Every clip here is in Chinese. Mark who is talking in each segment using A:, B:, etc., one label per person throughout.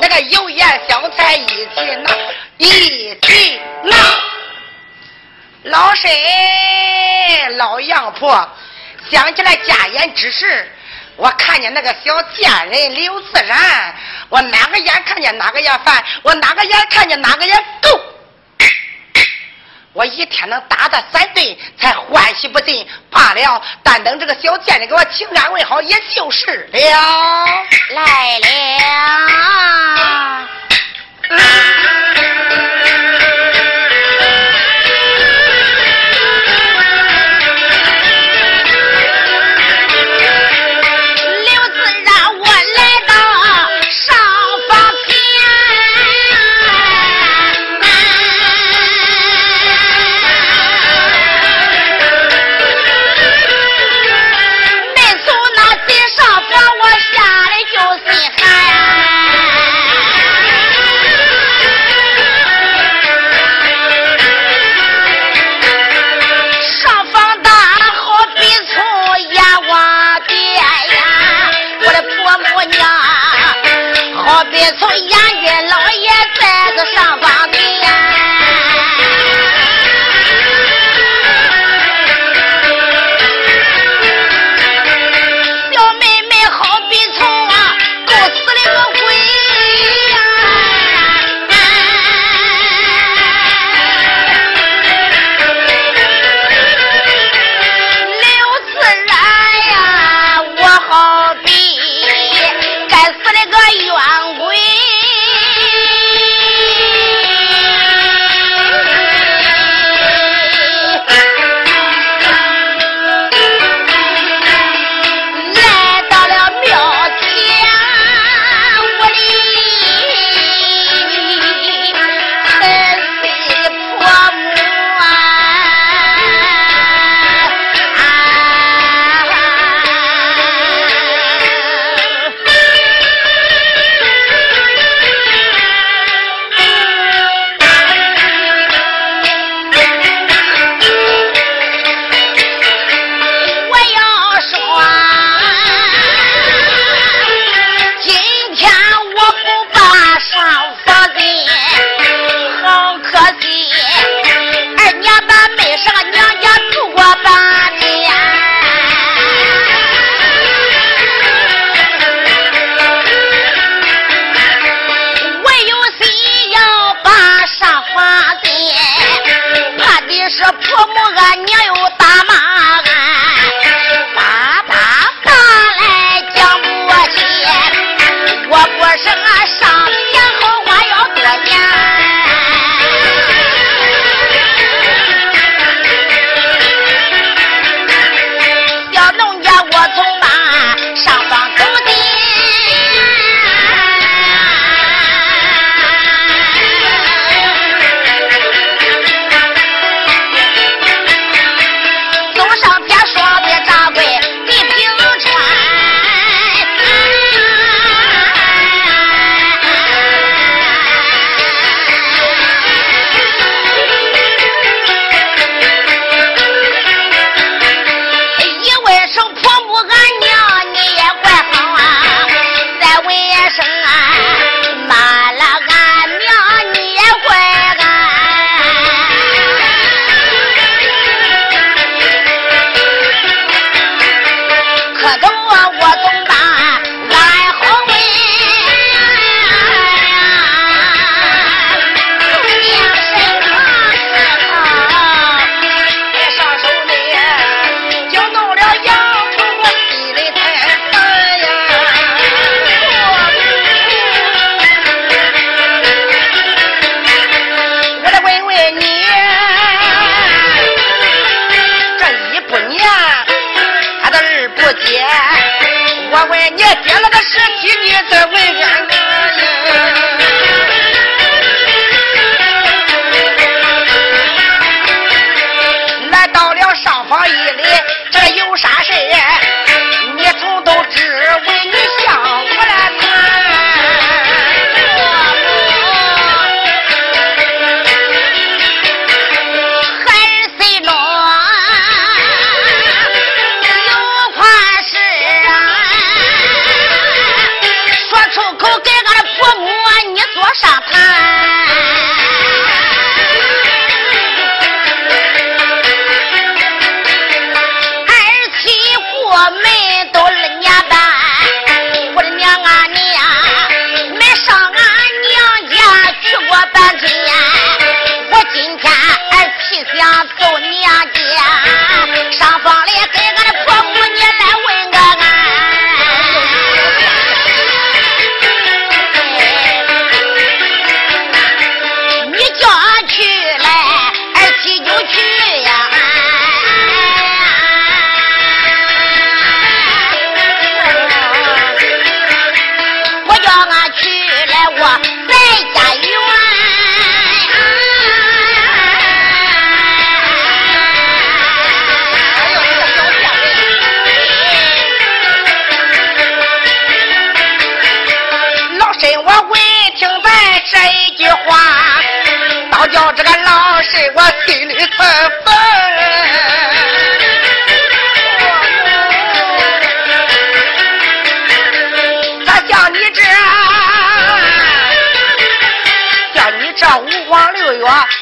A: 那个油盐香菜一起拿，一起拿。老身老杨婆想起来家宴之事，我看见那个小贱人刘自然，我哪个眼看见哪个眼烦，我哪个眼看见哪个眼够。我一天能打他三顿，才欢喜不尽。罢了，但等这个小贱人给我请安问好，也就是了。
B: 来了。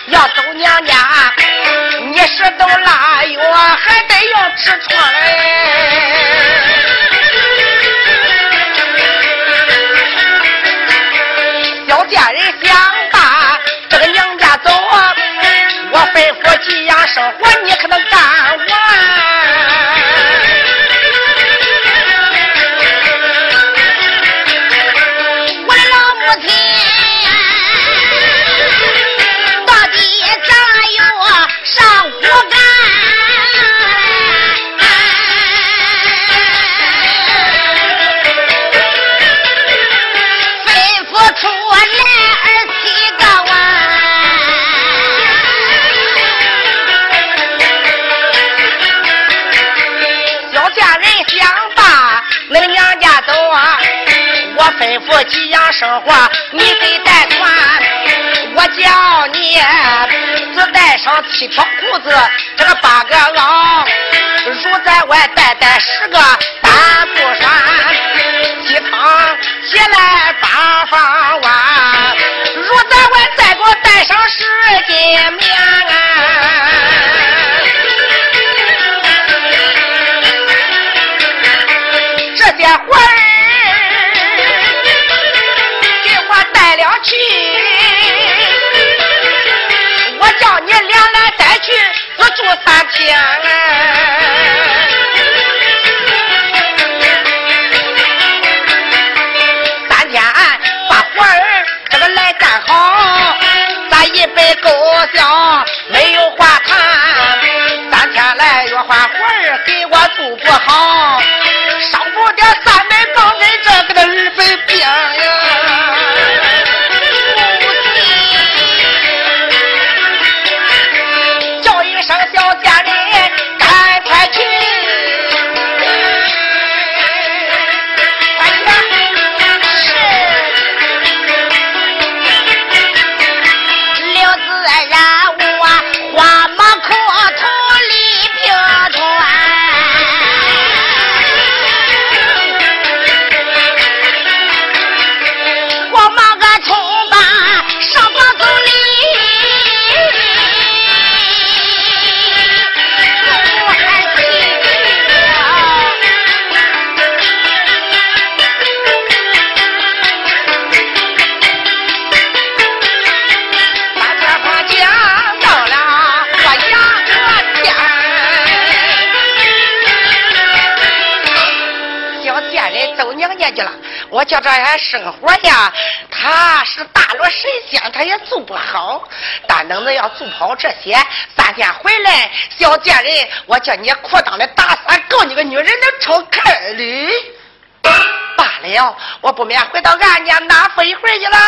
A: 要走娘家，你是都腊月还得要吃穿嘞。小贱人生活，
B: 吩咐
A: 几样生活，你得带穿。我叫你只带上七条裤子，这个八个袄，如在外带带十个单不穿，鸡汤起来八方碗，如在外再给我带上十斤面。这些活儿我带了去，我叫你俩来带去，我住三天。三天把活儿这个来干好，咱一杯够香，没有话谈。三天来越换活儿给我做不好，少不点三百杠跟这个的二百
B: 我
A: 叫这俺生活呀，他是大罗神仙，他也做不好。但等着要做好这些，三天回来，小贱人，我叫你裤裆的大伞告你个女人能抽开哩。罢了，我不免回到俺家拿飞一会去了。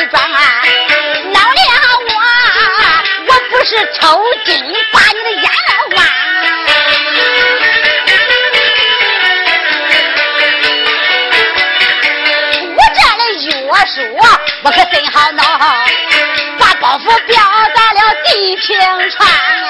B: 你装啊恼了我我不是抽筋把你的眼泪挖我这里药啊啊我可真好弄把包袱掉到了地平川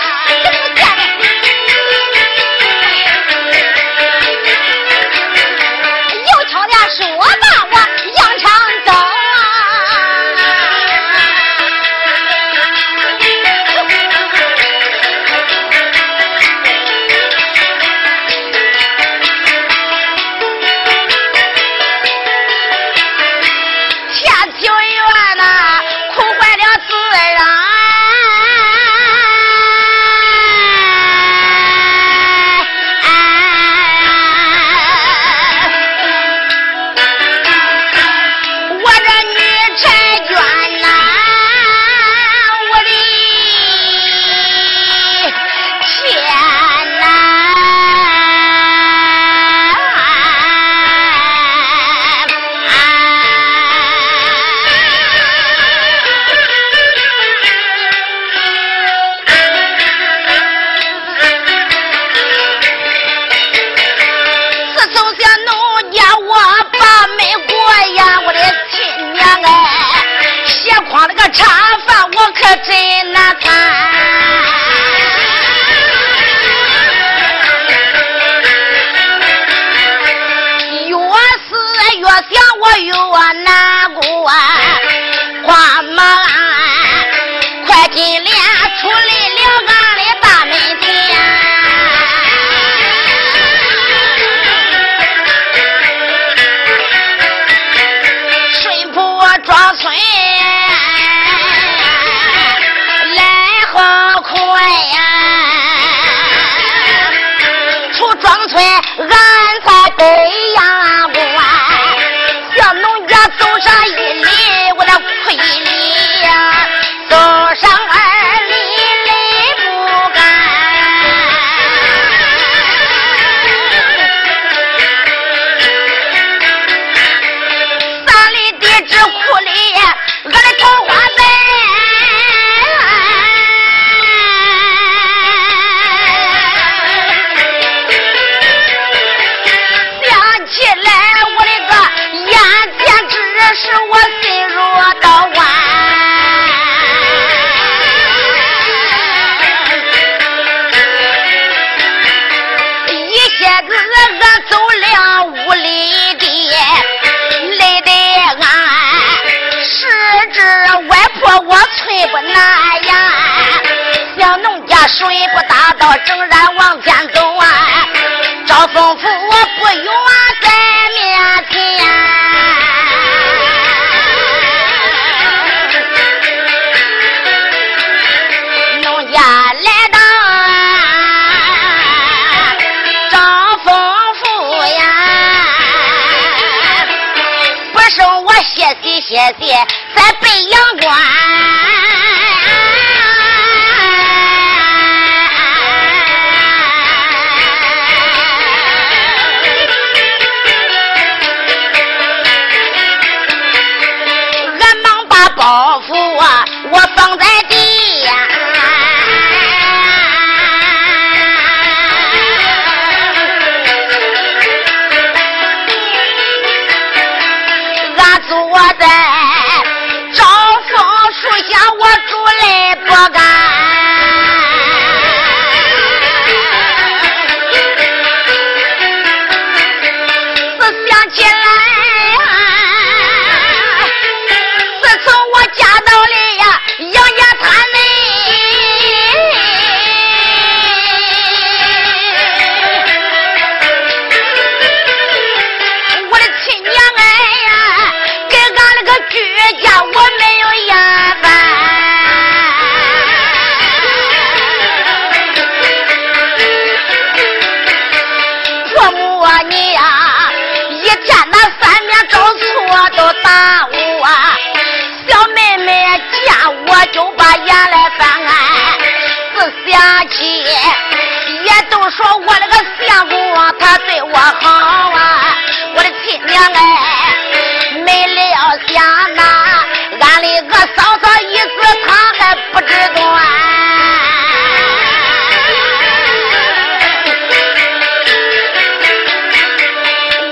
B: 我越难过啊。追不大到，仍然往前走啊。张丰富，我不愿在面前。农家来到啊，张丰富呀，不送我，谢谢谢谢，在北阳关。也都说我那个相公他对我好啊，我的亲娘哎，没料想那俺的个嫂嫂一死他还不知端，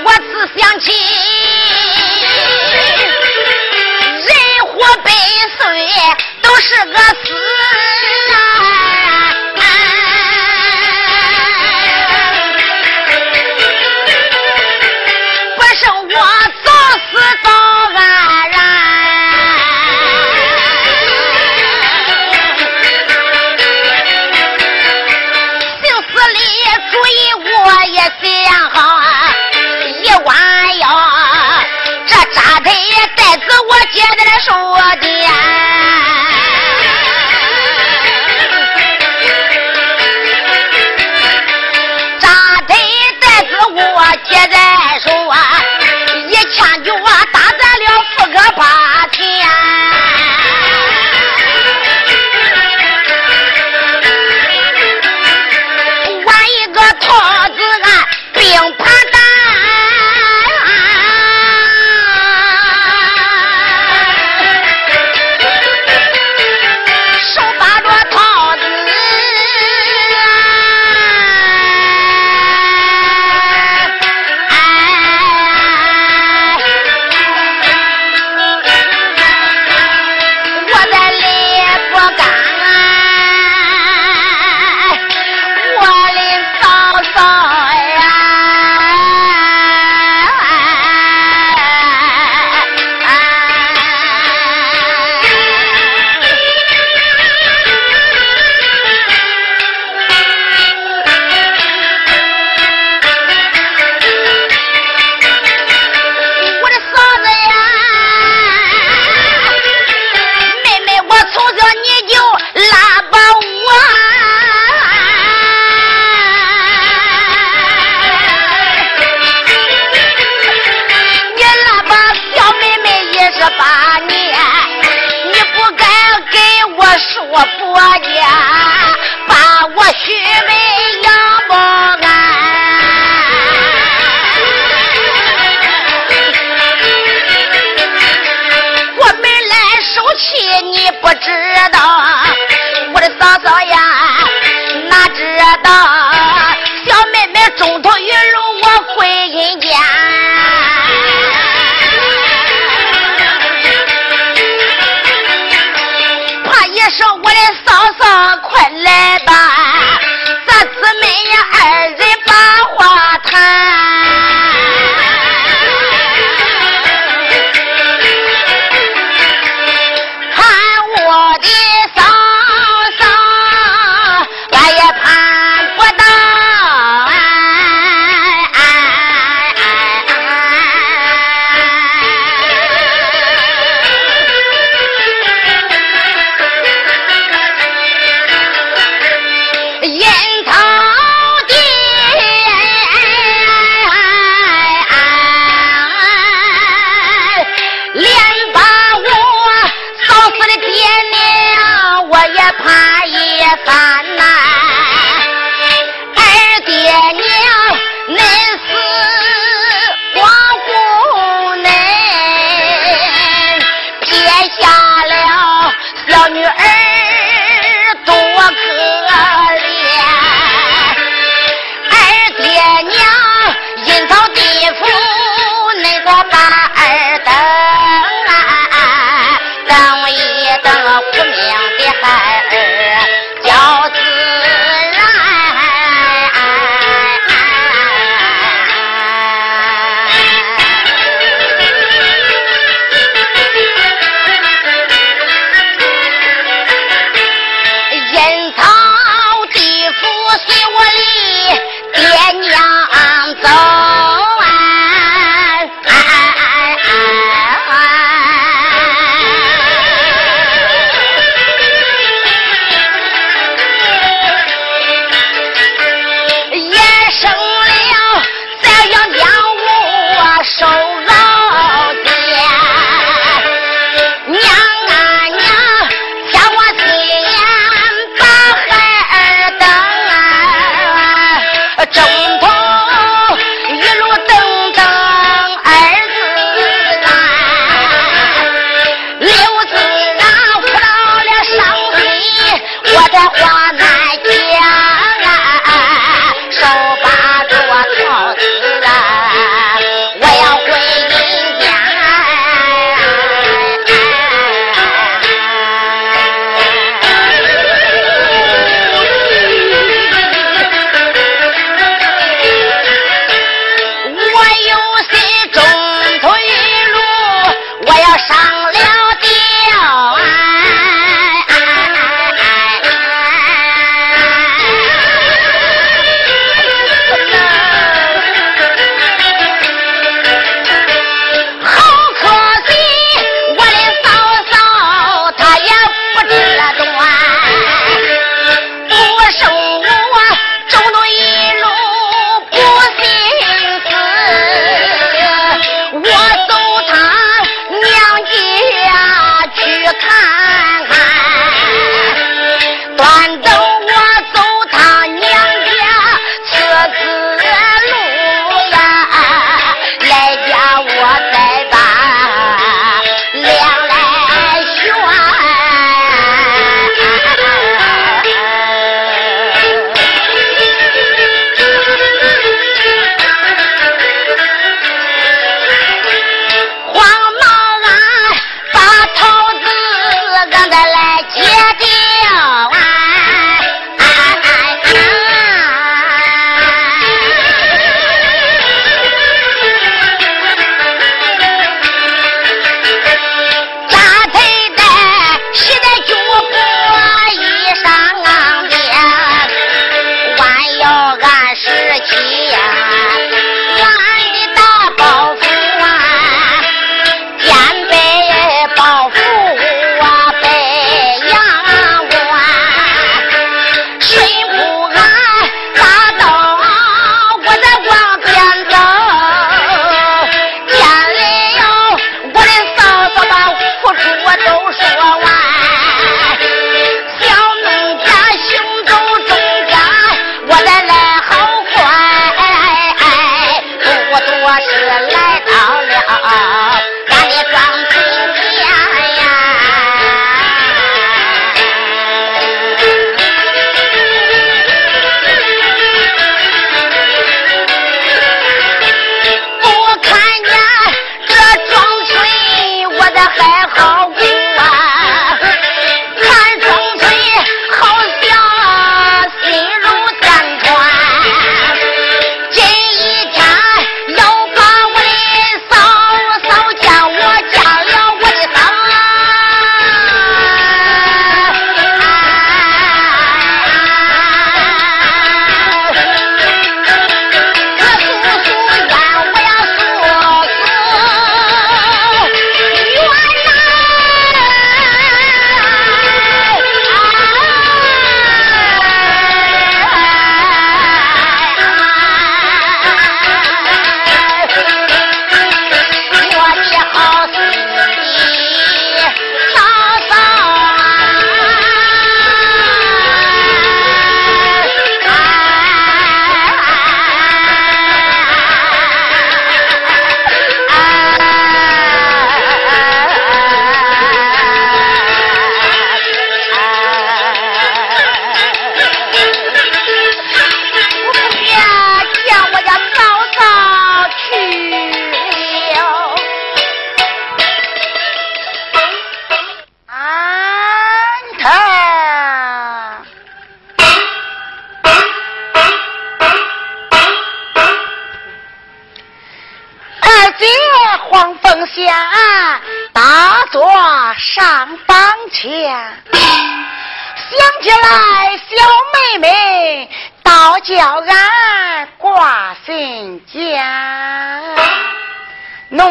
B: 我只想起人活百岁都是个死。接在了手啊的扎堆带子我接在手啊一枪就打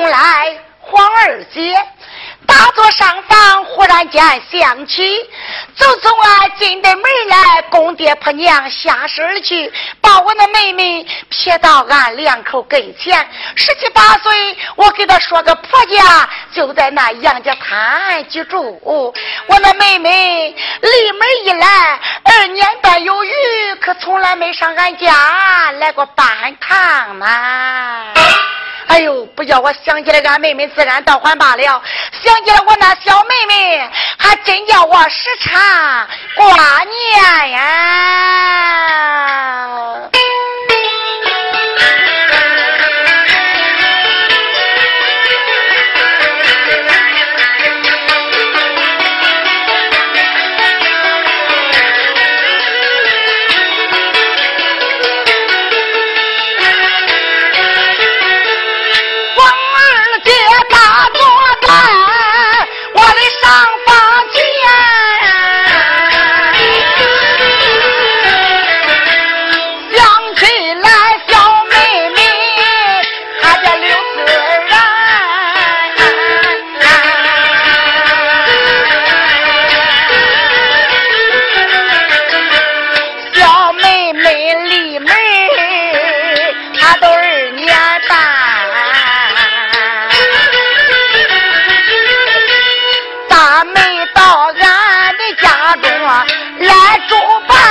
B: 来黄二姐。打坐上房，忽然间想起，就从俺进的门来，公爹婆娘下身去，把我的妹妹撇到俺两口跟前。十七八岁，我给她说个婆家就在那杨家滩居住。我那妹妹离门一来，二年半有余，可从来没上俺家来过半趟嘛。哎呦，不叫我想起来俺妹妹，自然倒还罢了；想起来我那小妹妹，还真叫我时常挂念呀。
C: 来住吧。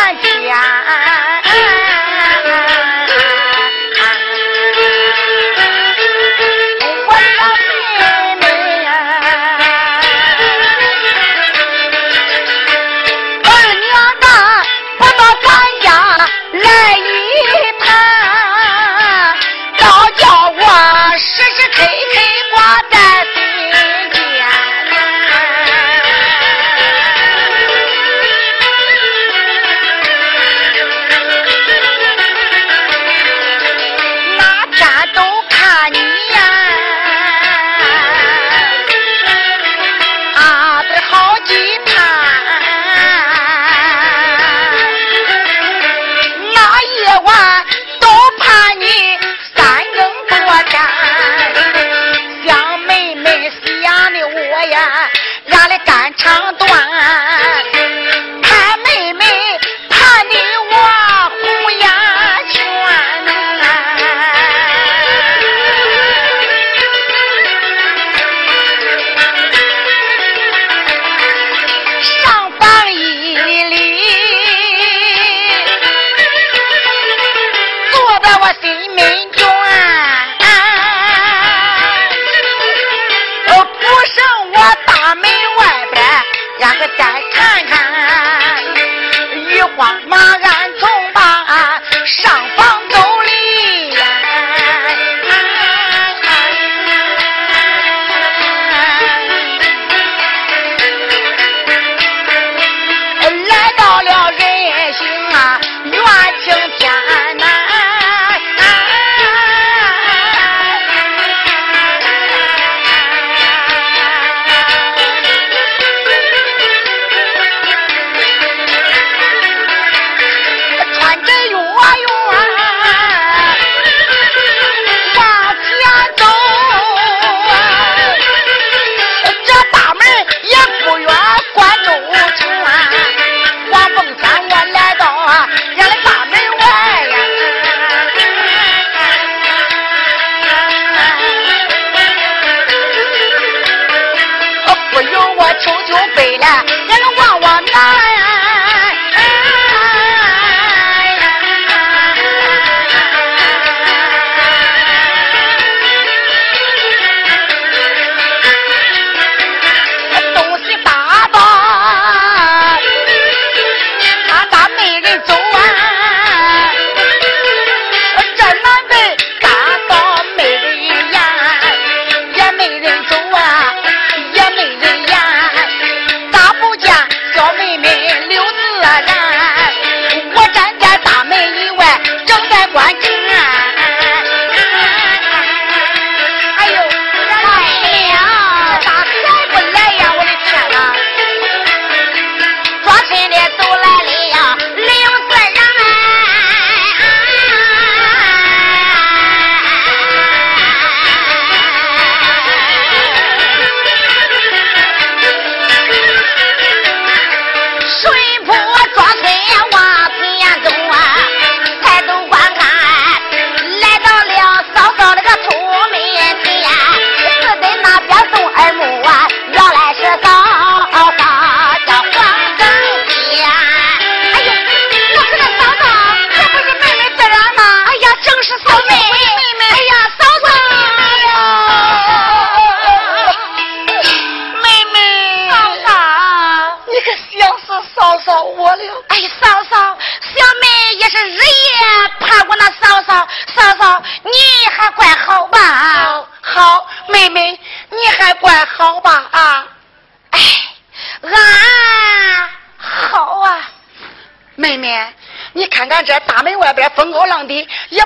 B: 边风高浪低，也